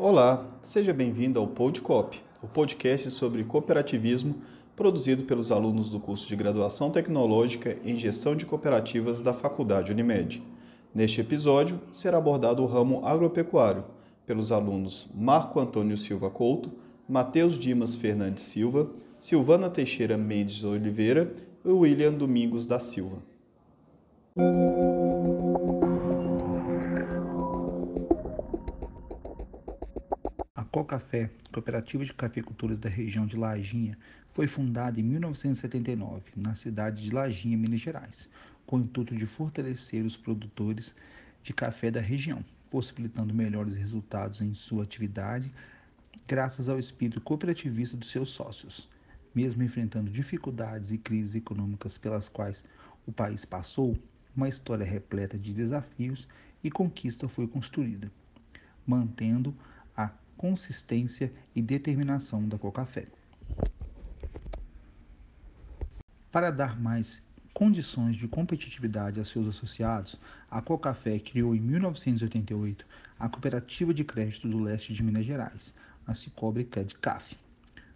Olá, seja bem-vindo ao Podcop, o podcast sobre cooperativismo produzido pelos alunos do curso de Graduação Tecnológica em Gestão de Cooperativas da Faculdade Unimed. Neste episódio, será abordado o ramo agropecuário pelos alunos Marco Antônio Silva Couto, Matheus Dimas Fernandes Silva, Silvana Teixeira Mendes Oliveira e William Domingos da Silva. A Cocafé, cooperativa de cafeicultores da região de Lajinha, foi fundada em 1979, na cidade de Lajinha, Minas Gerais, com o intuito de fortalecer os produtores de café da região, possibilitando melhores resultados em sua atividade, graças ao espírito cooperativista dos seus sócios. Mesmo enfrentando dificuldades e crises econômicas pelas quais o país passou, uma história repleta de desafios e conquista foi construída, mantendo consistência e determinação da Cocafé. Para dar mais condições de competitividade a seus associados, a Cocafé criou em 1988 a Cooperativa de Crédito do Leste de Minas Gerais, a Cicobre Credcaf,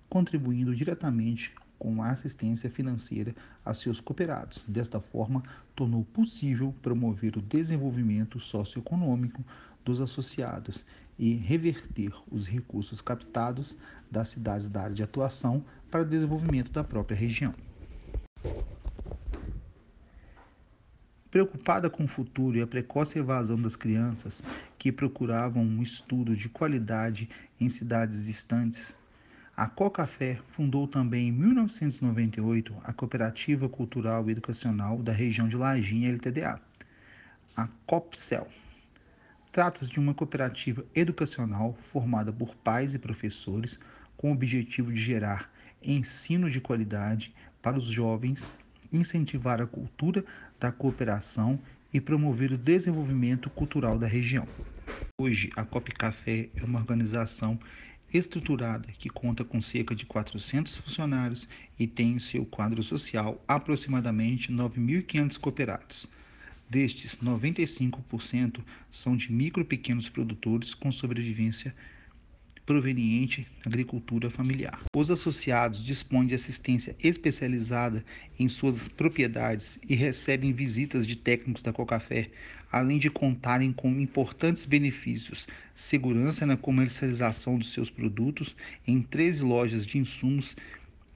contribuindo diretamente com a assistência financeira a seus cooperados. Desta forma, tornou possível promover o desenvolvimento socioeconômico dos associados e reverter os recursos captados das cidades da área de atuação para o desenvolvimento da própria região. Preocupada com o futuro e a precoce evasão das crianças que procuravam um estudo de qualidade em cidades distantes, a Cocafé fundou também em 1998 a Cooperativa Cultural e Educacional da região de Lajinha LTDA, a COPCEL. Trata-se de uma cooperativa educacional formada por pais e professores com o objetivo de gerar ensino de qualidade para os jovens, incentivar a cultura da cooperação e promover o desenvolvimento cultural da região. Hoje, a Cop Café é uma organização estruturada que conta com cerca de 400 funcionários e tem em seu quadro social aproximadamente 9.500 cooperados. Destes, 95% são de micro pequenos produtores com sobrevivência proveniente da agricultura familiar. Os associados dispõem de assistência especializada em suas propriedades e recebem visitas de técnicos da Cocafé, além de contarem com importantes benefícios: segurança na comercialização dos seus produtos em 13 lojas de insumos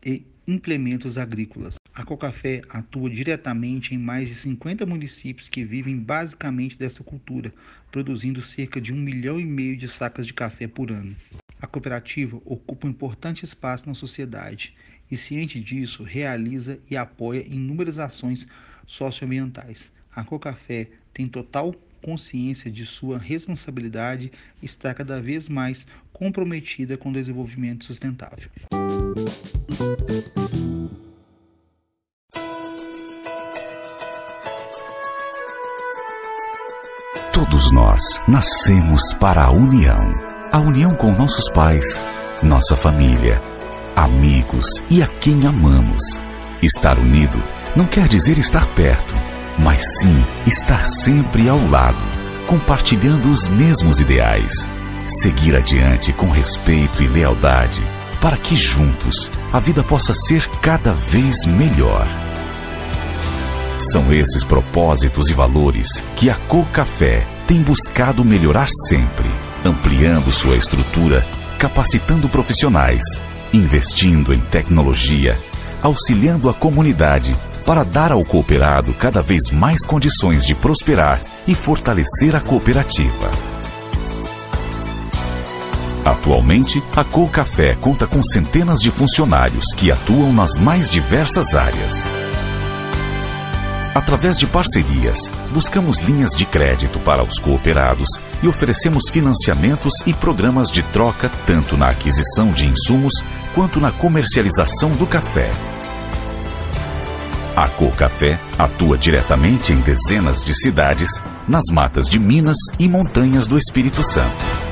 e implementos agrícolas. A Cocafé atua diretamente em mais de 50 municípios que vivem basicamente dessa cultura, produzindo cerca de um milhão e meio de sacas de café por ano. A cooperativa ocupa um importante espaço na sociedade e, ciente disso, realiza e apoia inúmeras ações socioambientais. A Cocafé tem total consciência de sua responsabilidade e está cada vez mais comprometida com o desenvolvimento sustentável. Todos nós nascemos para a união. A união com nossos pais, nossa família, amigos e a quem amamos. Estar unido não quer dizer estar perto, mas sim estar sempre ao lado, compartilhando os mesmos ideais. Seguir adiante com respeito e lealdade, para que juntos a vida possa ser cada vez melhor. São esses propósitos e valores que a Cocafé tem buscado melhorar sempre, ampliando sua estrutura, capacitando profissionais, investindo em tecnologia, auxiliando a comunidade para dar ao cooperado cada vez mais condições de prosperar e fortalecer a cooperativa. Atualmente, a Cocafé conta com centenas de funcionários que atuam nas mais diversas áreas Através de parcerias, buscamos linhas de crédito para os cooperados e oferecemos financiamentos e programas de troca tanto na aquisição de insumos quanto na comercialização do café. A Cocafé atua diretamente em dezenas de cidades, nas matas de Minas e montanhas do Espírito Santo.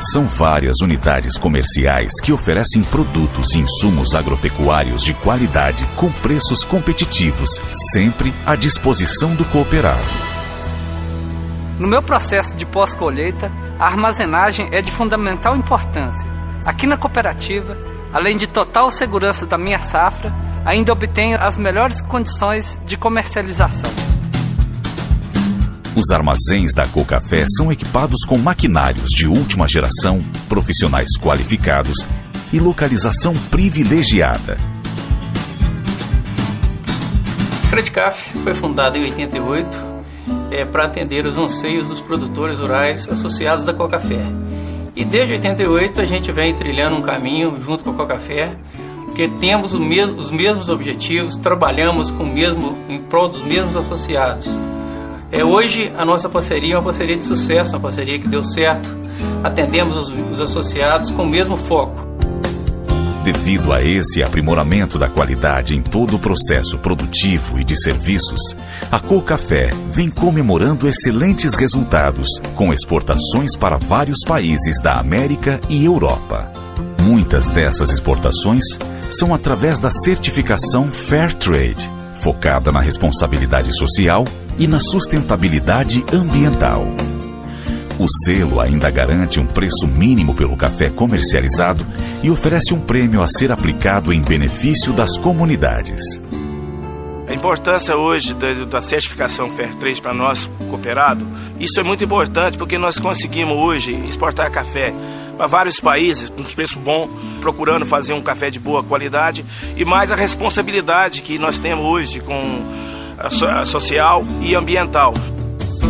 São várias unidades comerciais que oferecem produtos e insumos agropecuários de qualidade com preços competitivos, sempre à disposição do cooperado. No meu processo de pós-colheita, a armazenagem é de fundamental importância. Aqui na cooperativa, além de total segurança da minha safra, ainda obtenho as melhores condições de comercialização. Os armazéns da Cocafé são equipados com maquinários de última geração, profissionais qualificados e localização privilegiada. Credicaf foi fundada em 88 é, para atender os anseios dos produtores rurais associados da Cocafé. E desde 88 a gente vem trilhando um caminho junto com a Cocafé, porque temos mesmo, os mesmos objetivos, trabalhamos com o mesmo, em prol dos mesmos associados. É, hoje a nossa parceria é uma parceria de sucesso, uma parceria que deu certo. Atendemos os, os associados com o mesmo foco. Devido a esse aprimoramento da qualidade em todo o processo produtivo e de serviços, a Cocafé vem comemorando excelentes resultados com exportações para vários países da América e Europa. Muitas dessas exportações são através da certificação Fair Trade, focada na responsabilidade social e na sustentabilidade ambiental. O selo ainda garante um preço mínimo pelo café comercializado e oferece um prêmio a ser aplicado em benefício das comunidades. A importância hoje da, certificação Fairtrade para nós, cooperado, isso é muito importante porque nós conseguimos hoje exportar café para vários países, com preço bom, procurando fazer um café de boa qualidade e mais a responsabilidade que nós temos hoje com social e ambiental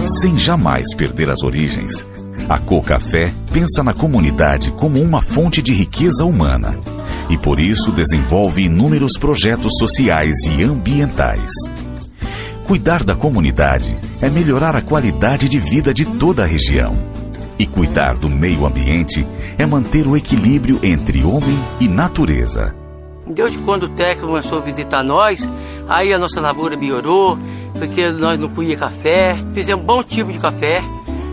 sem jamais perder as origens. A Cocafé pensa na comunidade como uma fonte de riqueza humana e por isso desenvolve inúmeros projetos sociais e ambientais. Cuidar da comunidade é melhorar a qualidade de vida de toda a região. E cuidar do meio ambiente é manter o equilíbrio entre homem e natureza. Desde quando o técnico começou a visitar nós, aí a nossa lavoura melhorou, porque nós não colhia café, fizemos um bom tipo de café,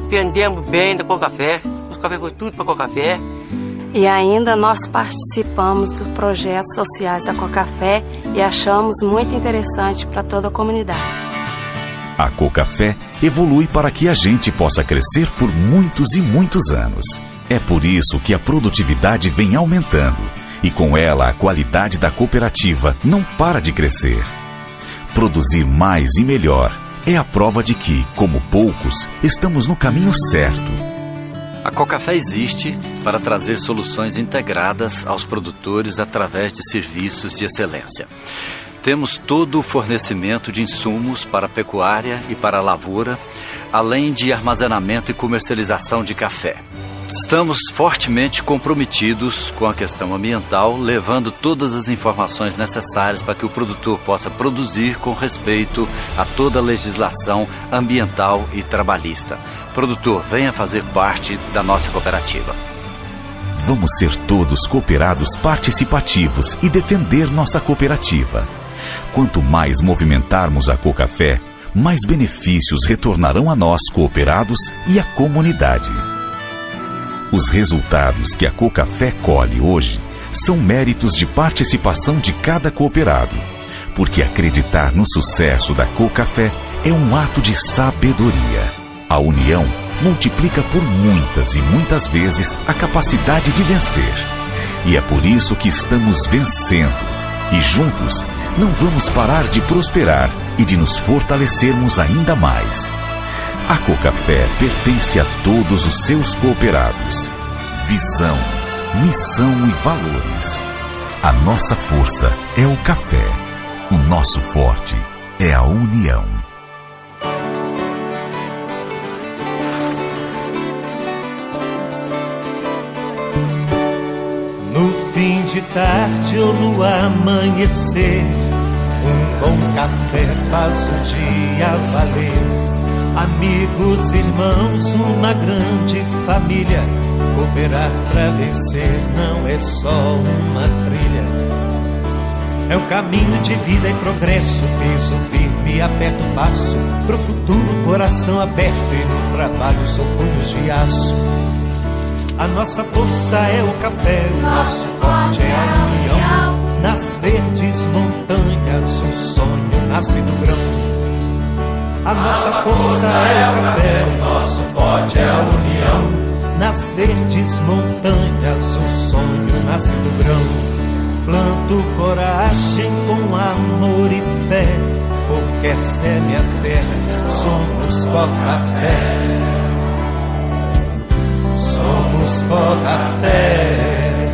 vendemos bem da café, o café foi tudo para café. E ainda nós participamos dos projetos sociais da Cocafé e achamos muito interessante para toda a comunidade. A Cocafé evolui para que a gente possa crescer por muitos e muitos anos. É por isso que a produtividade vem aumentando e com ela a qualidade da cooperativa não para de crescer. Produzir mais e melhor é a prova de que, como poucos, estamos no caminho certo. A Cocafé existe para trazer soluções integradas aos produtores através de serviços de excelência. Temos todo o fornecimento de insumos para a pecuária e para a lavoura, além de armazenamento e comercialização de café. Estamos fortemente comprometidos com a questão ambiental, levando todas as informações necessárias para que o produtor possa produzir com respeito a toda a legislação ambiental e trabalhista. Produtor, venha fazer parte da nossa cooperativa. Vamos ser todos cooperados participativos e defender nossa cooperativa. Quanto mais movimentarmos a Cocafé, mais benefícios retornarão a nós cooperados e à comunidade. Os resultados que a Cocafé colhe hoje são méritos de participação de cada cooperado, porque acreditar no sucesso da Cocafé é um ato de sabedoria. A união multiplica por muitas e muitas vezes a capacidade de vencer. E é por isso que estamos vencendo. E juntos não vamos parar de prosperar e de nos fortalecermos ainda mais. A Cocafé pertence a todos os seus cooperados. Visão, missão e valores. A nossa força é o café. O nosso forte é a união. No fim de tarde ou no amanhecer, um bom café faz o dia valer Amigos, irmãos, uma grande família. Cooperar para vencer não é só uma trilha. É um caminho de vida e progresso, piso firme, aperta o passo. Pro futuro, coração aberto e no trabalho sou punhos de aço. A nossa força é o café, o nosso forte é a união. Nas verdes montanhas, um sonho nasce do grão. A nossa força é o café, o nosso forte é a união. nas verdes montanhas o sonho nasce do grão. Planto coragem com amor e fé, porque essa é minha terra, somos Coca-Fé. Somos Coca-Fé.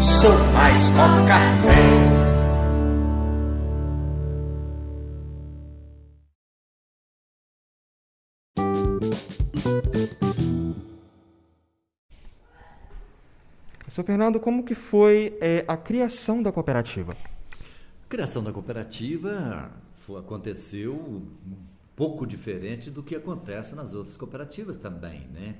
Sou mais Coca-Fé. Sr. Fernando, como que foi é, a criação da cooperativa? A criação da cooperativa foi, aconteceu um pouco diferente do que acontece nas outras cooperativas também, né?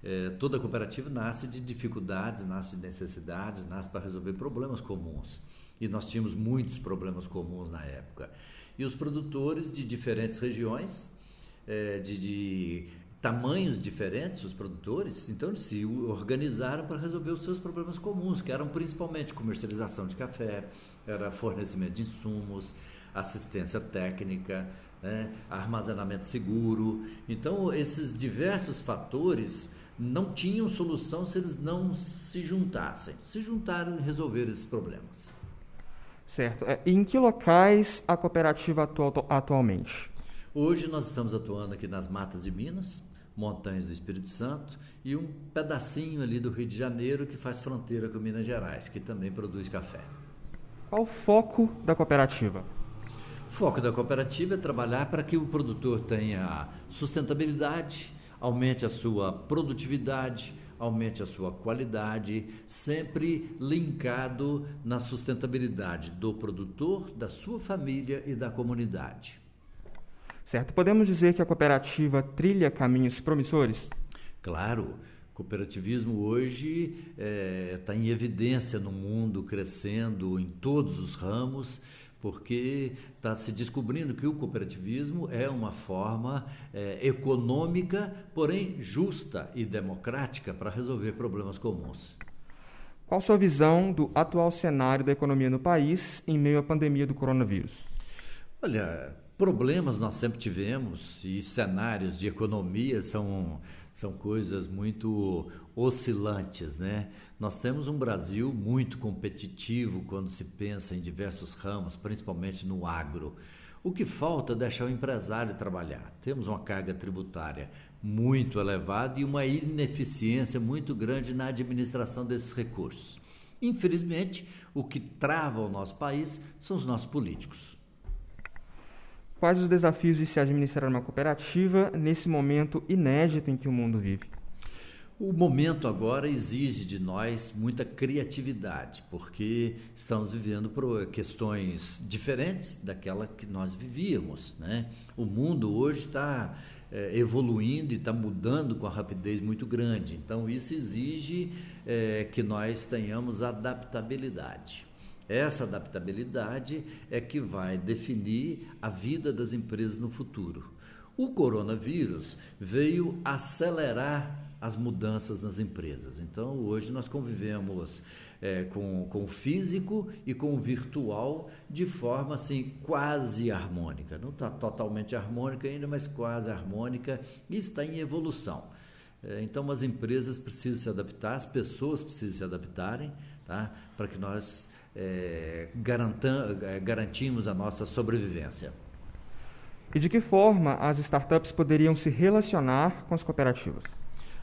É, toda cooperativa nasce de dificuldades, nasce de necessidades, nasce para resolver problemas comuns. E nós tínhamos muitos problemas comuns na época. E os produtores de diferentes regiões, é, de, de tamanhos diferentes, os produtores, então eles se organizaram para resolver os seus problemas comuns, que eram principalmente comercialização de café, era fornecimento de insumos, assistência técnica, né, armazenamento seguro. Então, esses diversos fatores não tinham solução se eles não se juntassem. Se juntaram e resolveram esses problemas. Certo. É, em que locais a cooperativa atua atualmente? Hoje nós estamos atuando aqui nas Matas de Minas, Montanhas do Espírito Santo e um pedacinho ali do Rio de Janeiro que faz fronteira com Minas Gerais, que também produz café. Qual o foco da cooperativa? O foco da cooperativa é trabalhar para que o produtor tenha sustentabilidade, aumente a sua produtividade, aumente a sua qualidade, sempre linkado na sustentabilidade do produtor, da sua família e da comunidade. Certo? Podemos dizer que a cooperativa trilha caminhos promissores? Claro. Cooperativismo hoje está é, tá em evidência no mundo, crescendo em todos os ramos, porque está se descobrindo que o cooperativismo é uma forma é, econômica, porém justa e democrática para resolver problemas comuns. Qual sua visão do atual cenário da economia no país em meio à pandemia do coronavírus? Olha, Problemas nós sempre tivemos e cenários de economia são, são coisas muito oscilantes, né? Nós temos um Brasil muito competitivo quando se pensa em diversos ramos, principalmente no agro. O que falta é deixar o empresário trabalhar. Temos uma carga tributária muito elevada e uma ineficiência muito grande na administração desses recursos. Infelizmente, o que trava o nosso país são os nossos políticos. Quais os desafios de se administrar uma cooperativa nesse momento inédito em que o mundo vive? O momento agora exige de nós muita criatividade, porque estamos vivendo por questões diferentes daquela que nós vivíamos. Né? O mundo hoje está é, evoluindo e está mudando com a rapidez muito grande. Então, isso exige é, que nós tenhamos adaptabilidade. Essa adaptabilidade é que vai definir a vida das empresas no futuro. O coronavírus veio acelerar as mudanças nas empresas. Então, hoje nós convivemos é, com, com o físico e com o virtual de forma assim quase harmônica. Não está totalmente harmônica ainda, mas quase harmônica e está em evolução. É, então, as empresas precisam se adaptar, as pessoas precisam se adaptarem, tá? para que nós é, é, garantimos a nossa sobrevivência. E de que forma as startups poderiam se relacionar com as cooperativas?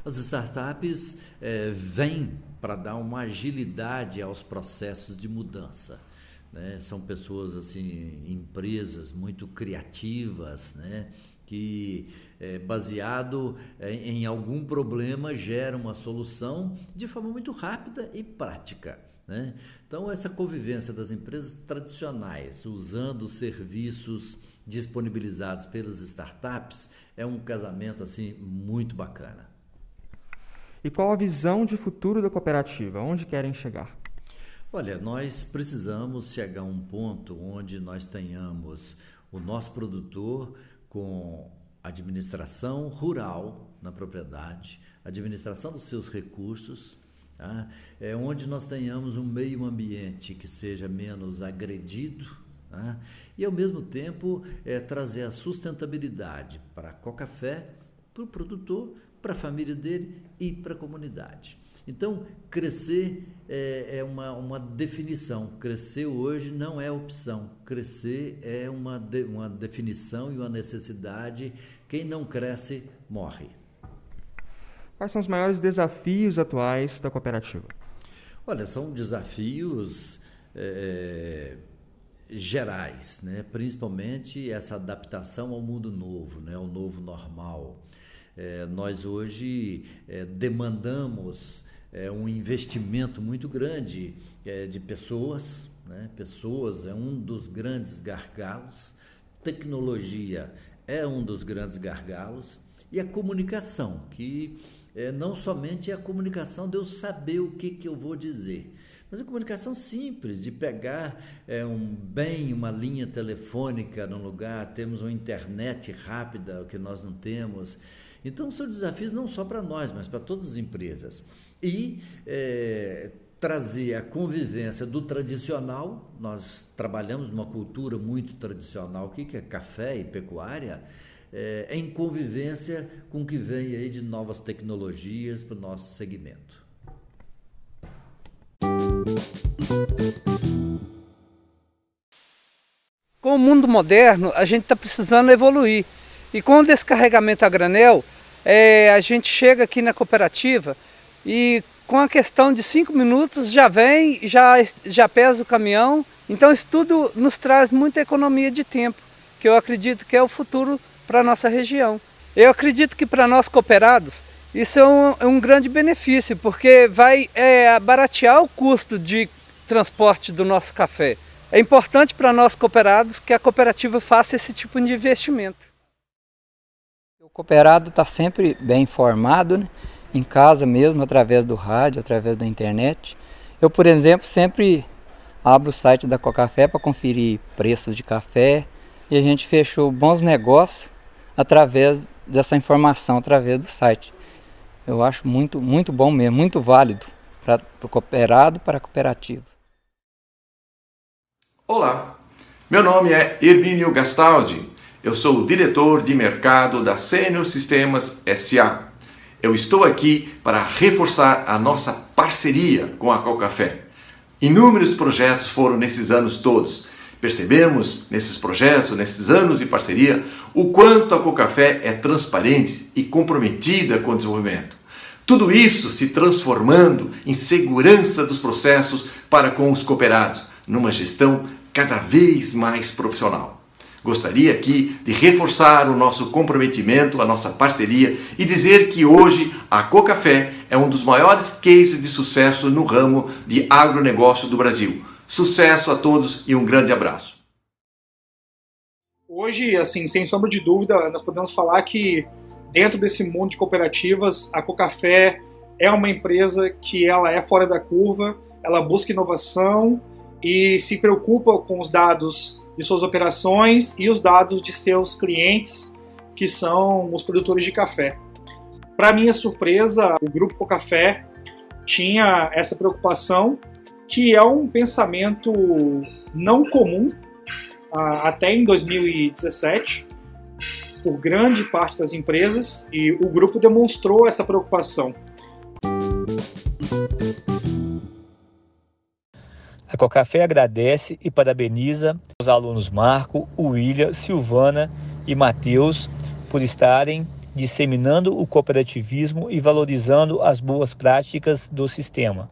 As startups é, vêm para dar uma agilidade aos processos de mudança. Né? São pessoas, assim, empresas muito criativas, né? que, é, baseado é, em algum problema, geram uma solução de forma muito rápida e prática. Né? Então, essa convivência das empresas tradicionais, usando os serviços disponibilizados pelas startups, é um casamento assim muito bacana. E qual a visão de futuro da cooperativa? Onde querem chegar? Olha, nós precisamos chegar a um ponto onde nós tenhamos o nosso produtor com administração rural na propriedade, administração dos seus recursos, Tá? É onde nós tenhamos um meio ambiente que seja menos agredido tá? e, ao mesmo tempo, é, trazer a sustentabilidade para a Coca-Fé, para o produtor, para a família dele e para a comunidade. Então, crescer é, é uma, uma definição. Crescer hoje não é opção. Crescer é uma, de, uma definição e uma necessidade. Quem não cresce, morre. Quais são os maiores desafios atuais da cooperativa? Olha, são desafios é, gerais, né? principalmente essa adaptação ao mundo novo, né? ao novo normal. É, nós hoje é, demandamos um investimento muito grande de pessoas. Né? Pessoas é um dos grandes gargalos, tecnologia é um dos grandes gargalos, e a comunicação, que é, não somente a comunicação de eu saber o que, que eu vou dizer, mas a comunicação simples, de pegar é, um bem, uma linha telefônica no lugar, temos uma internet rápida, o que nós não temos. Então, são desafios não só para nós, mas para todas as empresas e é, trazer a convivência do tradicional. Nós trabalhamos numa cultura muito tradicional aqui, que é café e pecuária, é, em convivência com o que vem aí de novas tecnologias para o nosso segmento. Com o mundo moderno, a gente está precisando evoluir. E com o descarregamento a granel, é, a gente chega aqui na cooperativa e com a questão de cinco minutos já vem, já, já pesa o caminhão. Então isso tudo nos traz muita economia de tempo, que eu acredito que é o futuro para a nossa região. Eu acredito que para nós cooperados isso é um, é um, grande benefício, porque vai é, baratear o custo de transporte do nosso café. É importante para nós cooperados que a cooperativa faça esse tipo de investimento. O cooperado está sempre bem informado, né? em casa mesmo, através do rádio, através da internet. Eu, por exemplo, sempre abro o site da Cocafé para conferir preços de café e a gente fechou bons negócios através dessa informação, através do site. Eu acho muito, muito bom mesmo, muito válido para o cooperado, para a cooperativa. Olá, meu nome é Hermínio Gastaldi. Eu sou o diretor de mercado da Senior Sistemas SA. Eu estou aqui para reforçar a nossa parceria com a Cocafé. Inúmeros projetos foram nesses anos todos. Percebemos nesses projetos, nesses anos de parceria, o quanto a Cocafé é transparente e comprometida com o desenvolvimento. Tudo isso se transformando em segurança dos processos para com os cooperados, numa gestão cada vez mais profissional. Gostaria aqui de reforçar o nosso comprometimento, a nossa parceria e dizer que hoje a Cocafé é um dos maiores cases de sucesso no ramo de agronegócio do Brasil. Sucesso a todos e um grande abraço. Hoje, assim, sem sombra de dúvida, nós podemos falar que dentro desse mundo de cooperativas, a Cocafé é uma empresa que ela é fora da curva, ela busca inovação e se preocupa com os dados de suas operações e os dados de seus clientes, que são os produtores de café. Para minha surpresa, o grupo Cocafé tinha essa preocupação, que é um pensamento não comum até em 2017 por grande parte das empresas e o grupo demonstrou essa preocupação. A Cocafé agradece e parabeniza os alunos Marco, William, Silvana e Matheus por estarem disseminando o cooperativismo e valorizando as boas práticas do sistema.